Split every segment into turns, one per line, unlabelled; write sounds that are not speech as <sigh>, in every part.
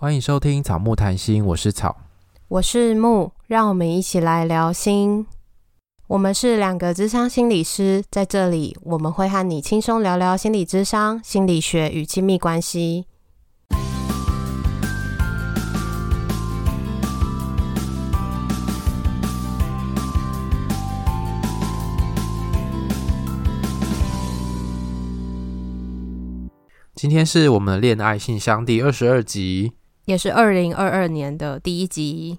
欢迎收听草木谈心，我是草，
我是木，让我们一起来聊心。我们是两个智商心理师，在这里我们会和你轻松聊聊心理智商、心理学与亲密关系。
今天是我们的恋爱信箱第二十二集。
也是二零二二年的第一集，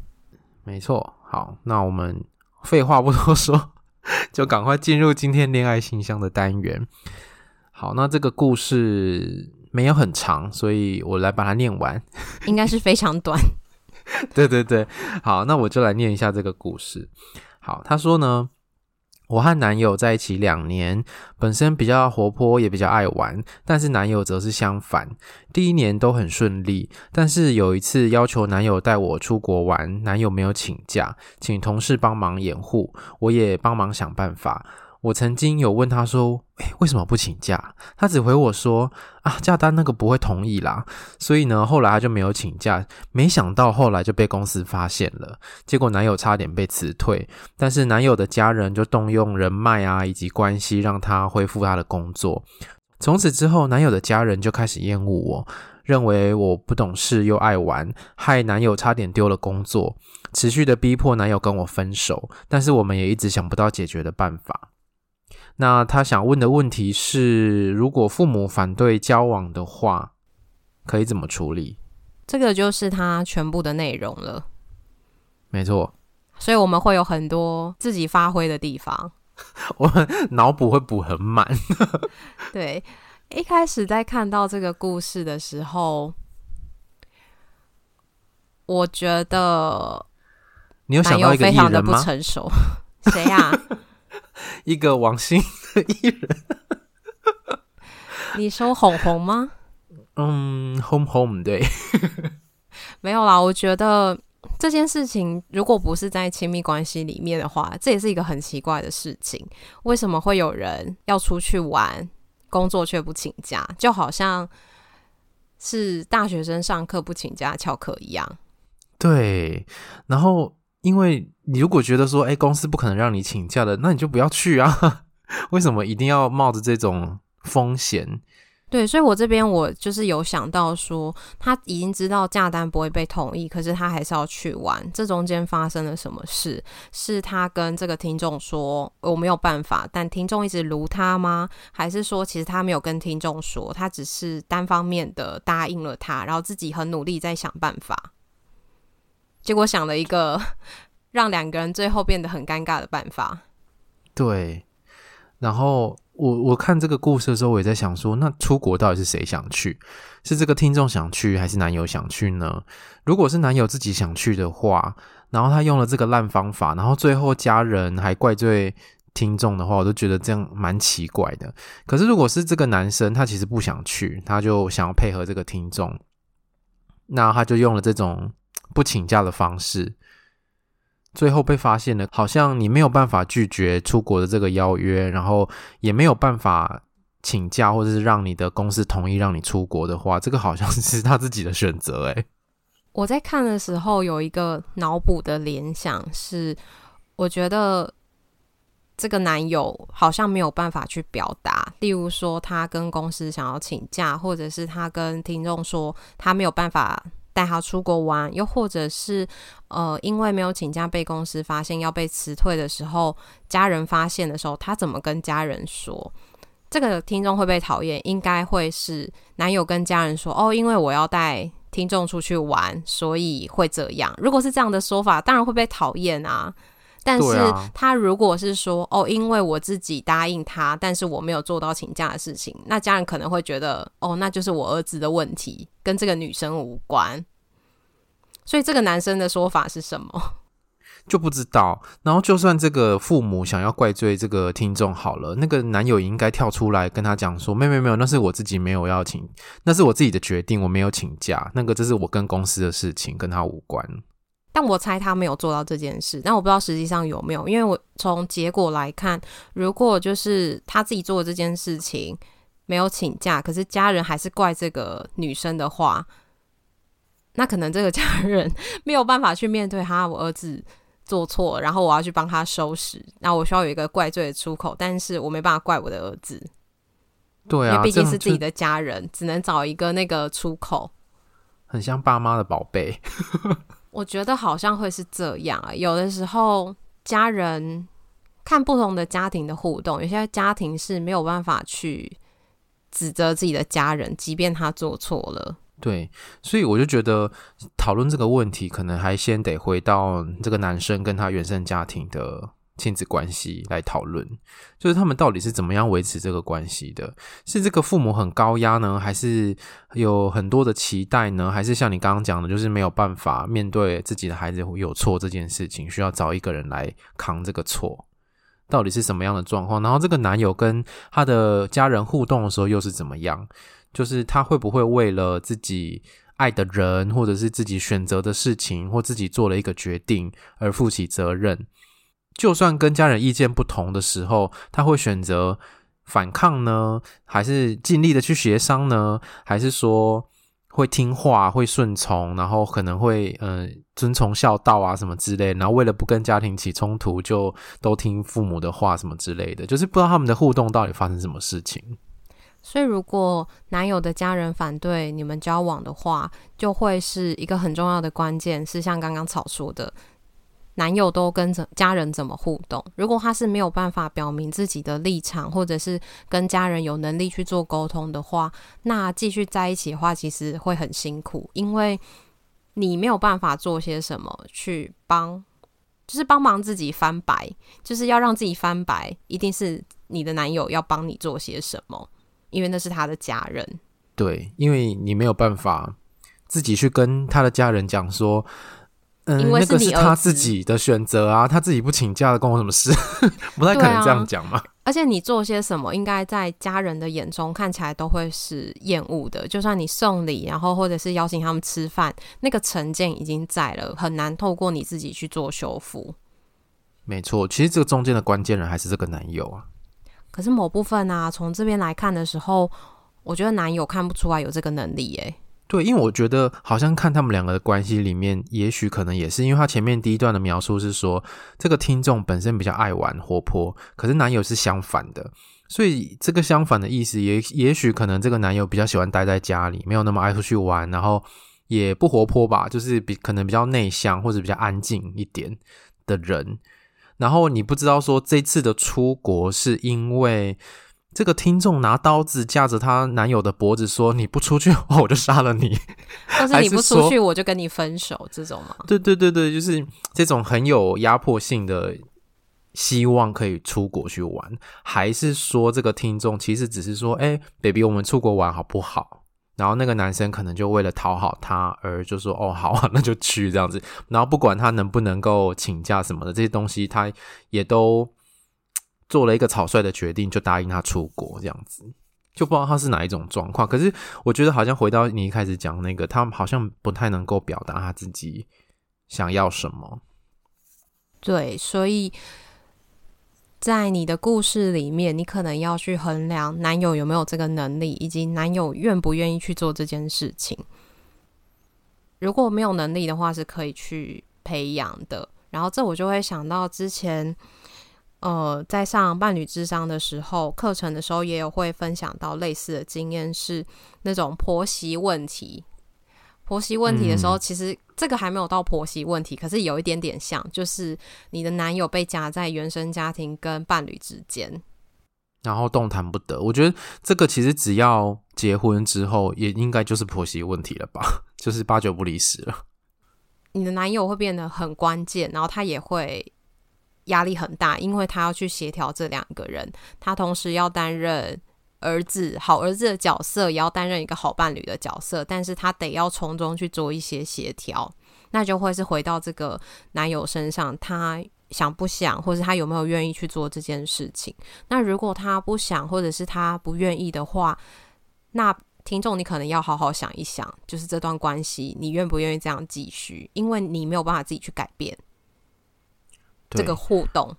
没错。好，那我们废话不多说，<laughs> 就赶快进入今天恋爱信箱的单元。好，那这个故事没有很长，所以我来把它念完。
应该是非常短。<laughs>
对对对，好，那我就来念一下这个故事。好，他说呢。我和男友在一起两年，本身比较活泼，也比较爱玩，但是男友则是相反。第一年都很顺利，但是有一次要求男友带我出国玩，男友没有请假，请同事帮忙掩护，我也帮忙想办法。我曾经有问他说：“诶，为什么不请假？”他只回我说：“啊，假单那个不会同意啦。”所以呢，后来他就没有请假。没想到后来就被公司发现了，结果男友差点被辞退。但是男友的家人就动用人脉啊以及关系，让他恢复他的工作。从此之后，男友的家人就开始厌恶我，认为我不懂事又爱玩，害男友差点丢了工作，持续的逼迫男友跟我分手。但是我们也一直想不到解决的办法。那他想问的问题是，如果父母反对交往的话，可以怎么处理？
这个就是他全部的内容了。
没错，
所以我们会有很多自己发挥的地方。<laughs>
我们脑补会补很满。<laughs>
对，一开始在看到这个故事的时候，我觉得
你有想到一个艺人吗？
非常的不成熟。谁呀？<laughs>
一个王心的艺人，
你说红红吗？<laughs>
嗯，红红对，<laughs>
没有啦。我觉得这件事情如果不是在亲密关系里面的话，这也是一个很奇怪的事情。为什么会有人要出去玩，工作却不请假？就好像是大学生上课不请假翘课一样。
对，然后。因为你如果觉得说，哎，公司不可能让你请假的，那你就不要去啊！<laughs> 为什么一定要冒着这种风险？
对，所以我这边我就是有想到说，他已经知道假单不会被同意，可是他还是要去玩。这中间发生了什么事？是他跟这个听众说我没有办法，但听众一直卢他吗？还是说其实他没有跟听众说，他只是单方面的答应了他，然后自己很努力在想办法？结果想了一个 <laughs> 让两个人最后变得很尴尬的办法。
对，然后我我看这个故事的时候，我也在想说，那出国到底是谁想去？是这个听众想去，还是男友想去呢？如果是男友自己想去的话，然后他用了这个烂方法，然后最后家人还怪罪听众的话，我都觉得这样蛮奇怪的。可是如果是这个男生，他其实不想去，他就想要配合这个听众，那他就用了这种。不请假的方式，最后被发现了，好像你没有办法拒绝出国的这个邀约，然后也没有办法请假，或者是让你的公司同意让你出国的话，这个好像是他自己的选择。诶，
我在看的时候有一个脑补的联想是，我觉得这个男友好像没有办法去表达，例如说他跟公司想要请假，或者是他跟听众说他没有办法。带他出国玩，又或者是呃，因为没有请假被公司发现要被辞退的时候，家人发现的时候，他怎么跟家人说？这个听众会被讨厌，应该会是男友跟家人说：“哦，因为我要带听众出去玩，所以会这样。”如果是这样的说法，当然会被讨厌啊。但是他如果是说哦，因为我自己答应他，但是我没有做到请假的事情，那家人可能会觉得哦，那就是我儿子的问题，跟这个女生无关。所以这个男生的说法是什么？<laughs>
就不知道。然后就算这个父母想要怪罪这个听众好了，那个男友也应该跳出来跟他讲说：没有没有，那是我自己没有要请，那是我自己的决定，我没有请假，那个这是我跟公司的事情，跟他无关。
但我猜他没有做到这件事，但我不知道实际上有没有，因为我从结果来看，如果就是他自己做的这件事情没有请假，可是家人还是怪这个女生的话，那可能这个家人 <laughs> 没有办法去面对他，我儿子做错，然后我要去帮他收拾，那我需要有一个怪罪的出口，但是我没办法怪我的儿子，
对啊，
因为毕竟是自己的家人，只能找一个那个出口，
很像爸妈的宝贝。<laughs>
我觉得好像会是这样啊，有的时候家人看不同的家庭的互动，有些家庭是没有办法去指责自己的家人，即便他做错了。
对，所以我就觉得讨论这个问题，可能还先得回到这个男生跟他原生家庭的亲子关系来讨论，就是他们到底是怎么样维持这个关系的？是这个父母很高压呢，还是有很多的期待呢？还是像你刚刚讲的，就是没有办法面对自己的孩子有错这件事情，需要找一个人来扛这个错？到底是什么样的状况？然后这个男友跟他的家人互动的时候又是怎么样？就是他会不会为了自己爱的人，或者是自己选择的事情，或自己做了一个决定而负起责任？就算跟家人意见不同的时候，他会选择反抗呢，还是尽力的去协商呢？还是说会听话、会顺从，然后可能会嗯、遵从孝道啊什么之类？然后为了不跟家庭起冲突，就都听父母的话什么之类的？就是不知道他们的互动到底发生什么事情。
所以，如果男友的家人反对你们交往的话，就会是一个很重要的关键。是像刚刚草说的，男友都跟着家人怎么互动？如果他是没有办法表明自己的立场，或者是跟家人有能力去做沟通的话，那继续在一起的话，其实会很辛苦，因为你没有办法做些什么去帮，就是帮忙自己翻白，就是要让自己翻白，一定是你的男友要帮你做些什么。因为那是他的家人，
对，因为你没有办法自己去跟他的家人讲说，嗯，
因为是
那个是他自己的选择啊，他自己不请假的，关我什么事？<laughs> 不太可能这样讲嘛。
而且你做些什么，应该在家人的眼中看起来都会是厌恶的。就算你送礼，然后或者是邀请他们吃饭，那个成见已经在了，很难透过你自己去做修复。
没错，其实这个中间的关键人还是这个男友啊。
可是某部分啊，从这边来看的时候，我觉得男友看不出来有这个能力耶。
对，因为我觉得好像看他们两个的关系里面，也许可能也是因为他前面第一段的描述是说，这个听众本身比较爱玩活泼，可是男友是相反的，所以这个相反的意思也也许可能这个男友比较喜欢待在家里，没有那么爱出去玩，然后也不活泼吧，就是比可能比较内向或者比较安静一点的人。然后你不知道说这次的出国是因为这个听众拿刀子架着她男友的脖子说，你不出去 <laughs> 我就杀了你，<laughs>
或是你不出去我就跟你分手这种吗？
对对对对，就是这种很有压迫性的希望可以出国去玩，还是说这个听众其实只是说，哎，baby，我们出国玩好不好？然后那个男生可能就为了讨好她而就说哦好啊，那就去这样子。然后不管他能不能够请假什么的这些东西，他也都做了一个草率的决定，就答应他出国这样子。就不知道他是哪一种状况。可是我觉得好像回到你一开始讲那个，他好像不太能够表达他自己想要什么。
对，所以。在你的故事里面，你可能要去衡量男友有没有这个能力，以及男友愿不愿意去做这件事情。如果没有能力的话，是可以去培养的。然后这我就会想到之前，呃，在上伴侣智商的时候，课程的时候也有会分享到类似的经验，是那种婆媳问题。婆媳问题的时候，其实这个还没有到婆媳问题，可是有一点点像，就是你的男友被夹在原生家庭跟伴侣之间，
然后动弹不得。我觉得这个其实只要结婚之后，也应该就是婆媳问题了吧，<laughs> 就是八九不离十了。
你的男友会变得很关键，然后他也会压力很大，因为他要去协调这两个人，他同时要担任。儿子，好儿子的角色也要担任一个好伴侣的角色，但是他得要从中去做一些协调，那就会是回到这个男友身上，他想不想，或是他有没有愿意去做这件事情。那如果他不想，或者是他不愿意的话，那听众你可能要好好想一想，就是这段关系你愿不愿意这样继续，因为你没有办法自己去改变这个互动。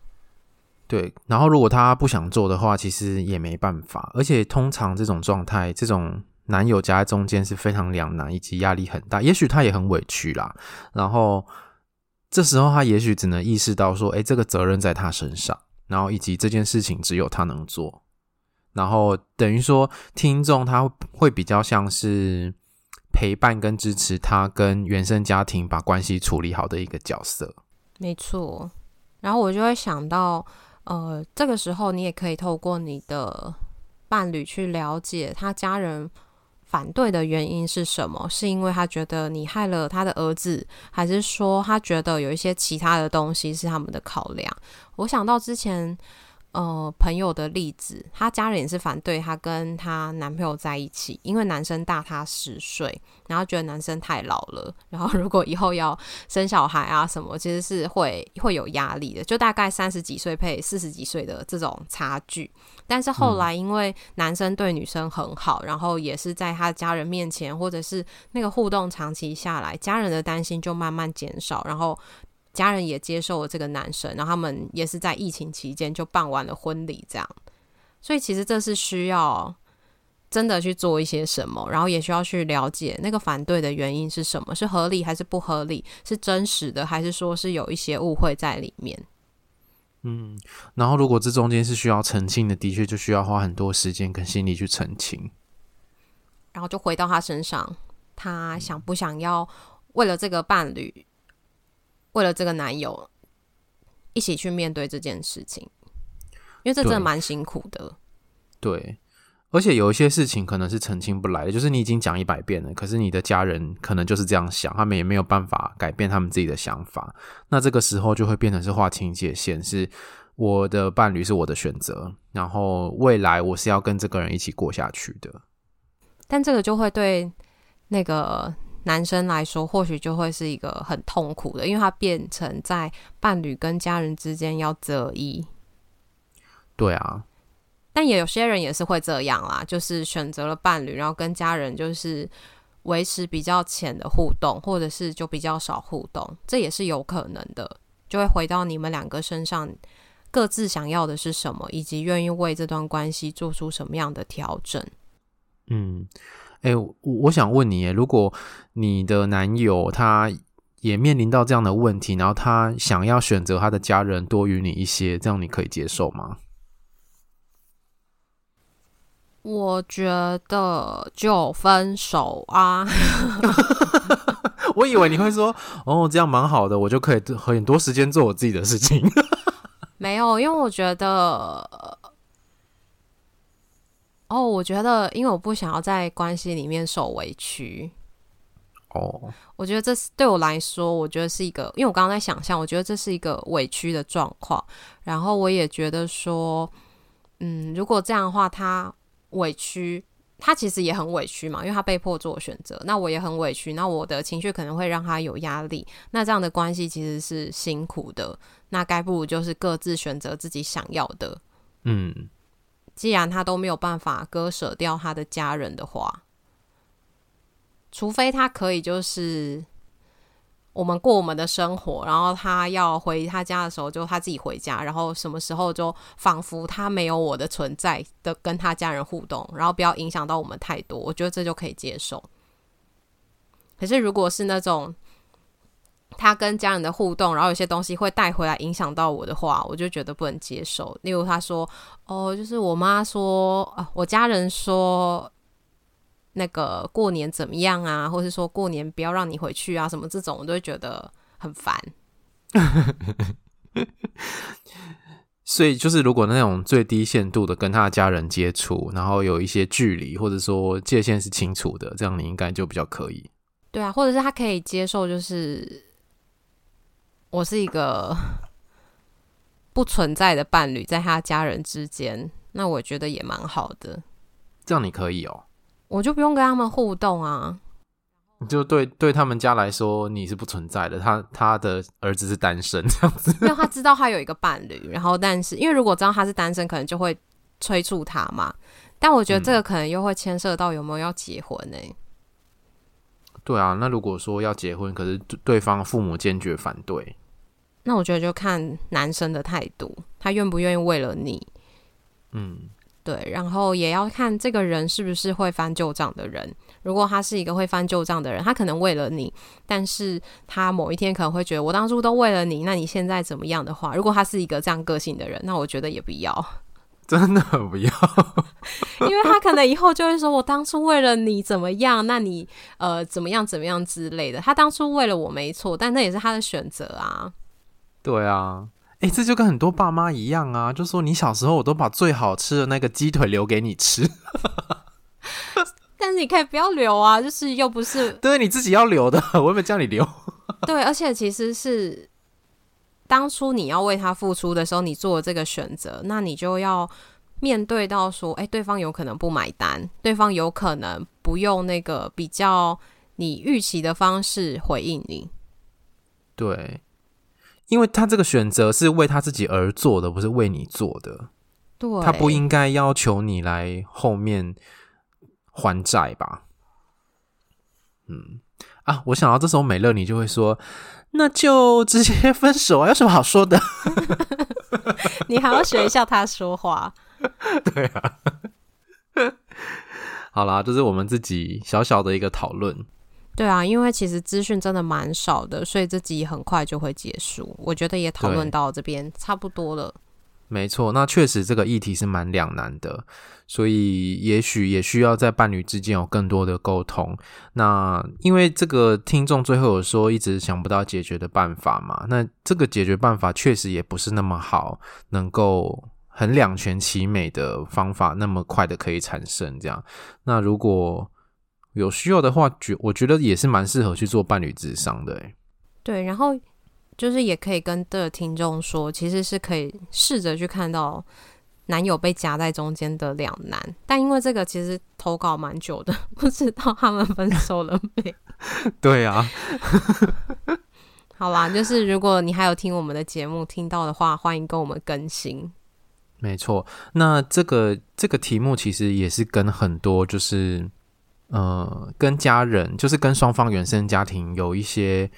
对，然后如果他不想做的话，其实也没办法。而且通常这种状态，这种男友夹在中间是非常两难，以及压力很大。也许他也很委屈啦，然后这时候他也许只能意识到说，哎，这个责任在他身上，然后以及这件事情只有他能做，然后等于说听众他会比较像是陪伴跟支持他跟原生家庭把关系处理好的一个角色。
没错，然后我就会想到，呃，这个时候你也可以透过你的伴侣去了解他家人反对的原因是什么？是因为他觉得你害了他的儿子，还是说他觉得有一些其他的东西是他们的考量？我想到之前。呃，朋友的例子，她家人也是反对她跟她男朋友在一起，因为男生大她十岁，然后觉得男生太老了，然后如果以后要生小孩啊什么，<laughs> 其实是会会有压力的，就大概三十几岁配四十几岁的这种差距。但是后来因为男生对女生很好，然后也是在他家人面前，或者是那个互动长期下来，家人的担心就慢慢减少，然后。家人也接受了这个男生，然后他们也是在疫情期间就办完了婚礼，这样。所以其实这是需要真的去做一些什么，然后也需要去了解那个反对的原因是什么，是合理还是不合理，是真实的还是说是有一些误会在里面。
嗯，然后如果这中间是需要澄清的，的确就需要花很多时间跟心力去澄清。
然后就回到他身上，他想不想要为了这个伴侣？为了这个男友，一起去面对这件事情，因为这真的蛮辛苦的。
对，而且有一些事情可能是澄清不来的，就是你已经讲一百遍了，可是你的家人可能就是这样想，他们也没有办法改变他们自己的想法。那这个时候就会变成是划清界限，是我的伴侣是我的选择，然后未来我是要跟这个人一起过下去的。
但这个就会对那个。男生来说，或许就会是一个很痛苦的，因为他变成在伴侣跟家人之间要择一。
对啊，
但也有些人也是会这样啦，就是选择了伴侣，然后跟家人就是维持比较浅的互动，或者是就比较少互动，这也是有可能的。就会回到你们两个身上，各自想要的是什么，以及愿意为这段关系做出什么样的调整。
嗯。哎、欸，我我想问你，如果你的男友他也面临到这样的问题，然后他想要选择他的家人多于你一些，这样你可以接受吗？
我觉得就分手啊！<laughs>
我以为你会说，哦，这样蛮好的，我就可以很多时间做我自己的事情。<laughs>
没有，因为我觉得。哦，oh, 我觉得，因为我不想要在关系里面受委屈。哦，oh. 我觉得这是对我来说，我觉得是一个，因为我刚刚在想象，我觉得这是一个委屈的状况。然后我也觉得说，嗯，如果这样的话，他委屈，他其实也很委屈嘛，因为他被迫做选择。那我也很委屈，那我的情绪可能会让他有压力。那这样的关系其实是辛苦的。那该不如就是各自选择自己想要的。嗯。既然他都没有办法割舍掉他的家人的话，除非他可以就是我们过我们的生活，然后他要回他家的时候就他自己回家，然后什么时候就仿佛他没有我的存在的跟他家人互动，然后不要影响到我们太多，我觉得这就可以接受。可是如果是那种，他跟家人的互动，然后有些东西会带回来影响到我的话，我就觉得不能接受。例如他说：“哦，就是我妈说啊，我家人说那个过年怎么样啊，或是说过年不要让你回去啊，什么这种，我都会觉得很烦。”
所以就是如果那种最低限度的跟他的家人接触，然后有一些距离，或者说界限是清楚的，这样你应该就比较可以。
对啊，或者是他可以接受，就是。我是一个 <laughs> 不存在的伴侣，在他家人之间，那我觉得也蛮好的。
这样你可以哦，
我就不用跟他们互动啊。
就对对他们家来说，你是不存在的。他他的儿子是单身，<laughs> 这样子。
因为他知道他有一个伴侣，然后但是因为如果知道他是单身，可能就会催促他嘛。但我觉得这个可能又会牵涉到有没有要结婚呢？嗯
对啊，那如果说要结婚，可是对方父母坚决反对，
那我觉得就看男生的态度，他愿不愿意为了你，
嗯，
对，然后也要看这个人是不是会翻旧账的人。如果他是一个会翻旧账的人，他可能为了你，但是他某一天可能会觉得我当初都为了你，那你现在怎么样的话，如果他是一个这样个性的人，那我觉得也不要，
真的不要，<laughs>
因为他可能以后就会说，我当初为了你怎么样，那你呃怎么样怎么样之类的。他当初为了我没错，但那也是他的选择啊。
对啊，哎，这就跟很多爸妈一样啊，就说你小时候我都把最好吃的那个鸡腿留给你吃。<laughs>
但是你可以不要留啊，就是又不是 <laughs>
对你自己要留的，我又没有叫你留。
对，而且其实是当初你要为他付出的时候，你做了这个选择，那你就要面对到说，哎，对方有可能不买单，对方有可能不用那个比较你预期的方式回应你。
对，因为他这个选择是为他自己而做的，不是为你做的。
对，
他不应该要求你来后面。还债吧，嗯啊，我想到这时候美乐你就会说，那就直接分手啊，有什么好说的？<laughs>
你还要学一下他说话，<laughs>
对啊，好啦，这是我们自己小小的一个讨论。
对啊，因为其实资讯真的蛮少的，所以这集很快就会结束。我觉得也讨论到这边差不多了。
没错，那确实这个议题是蛮两难的，所以也许也需要在伴侣之间有更多的沟通。那因为这个听众最后有说一直想不到解决的办法嘛，那这个解决办法确实也不是那么好，能够很两全其美的方法那么快的可以产生这样。那如果有需要的话，觉我觉得也是蛮适合去做伴侣智商的。
对，然后。就是也可以跟的听众说，其实是可以试着去看到男友被夹在中间的两难，但因为这个其实投稿蛮久的，<laughs> 不知道他们分手了没？<laughs>
对啊，
好啦，就是如果你还有听我们的节目听到的话，欢迎跟我们更新。
没错，那这个这个题目其实也是跟很多就是呃跟家人，就是跟双方原生家庭有一些。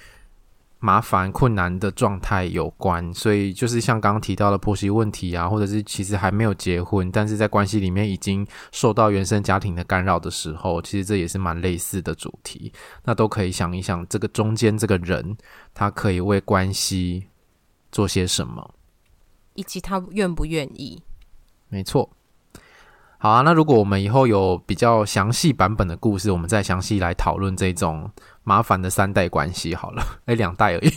麻烦困难的状态有关，所以就是像刚刚提到的婆媳问题啊，或者是其实还没有结婚，但是在关系里面已经受到原生家庭的干扰的时候，其实这也是蛮类似的主题。那都可以想一想，这个中间这个人他可以为关系做些什么，
以及他愿不愿意。
没错。好啊，那如果我们以后有比较详细版本的故事，我们再详细来讨论这种麻烦的三代关系。好了，<laughs> 哎，两代而已。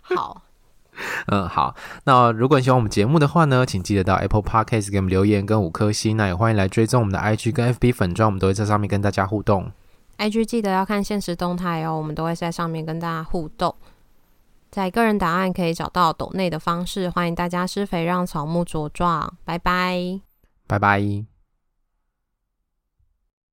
好，<laughs>
嗯，好。那如果你喜欢我们节目的话呢，请记得到 Apple Podcast 给我们留言跟五颗星。那也欢迎来追踪我们的 IG 跟 FB 粉专，我们都会在上面跟大家互动。
IG 记得要看现实动态哦，我们都会在上面跟大家互动。在个人档案可以找到抖内的方式，欢迎大家施肥让草木茁壮。拜拜，
拜拜。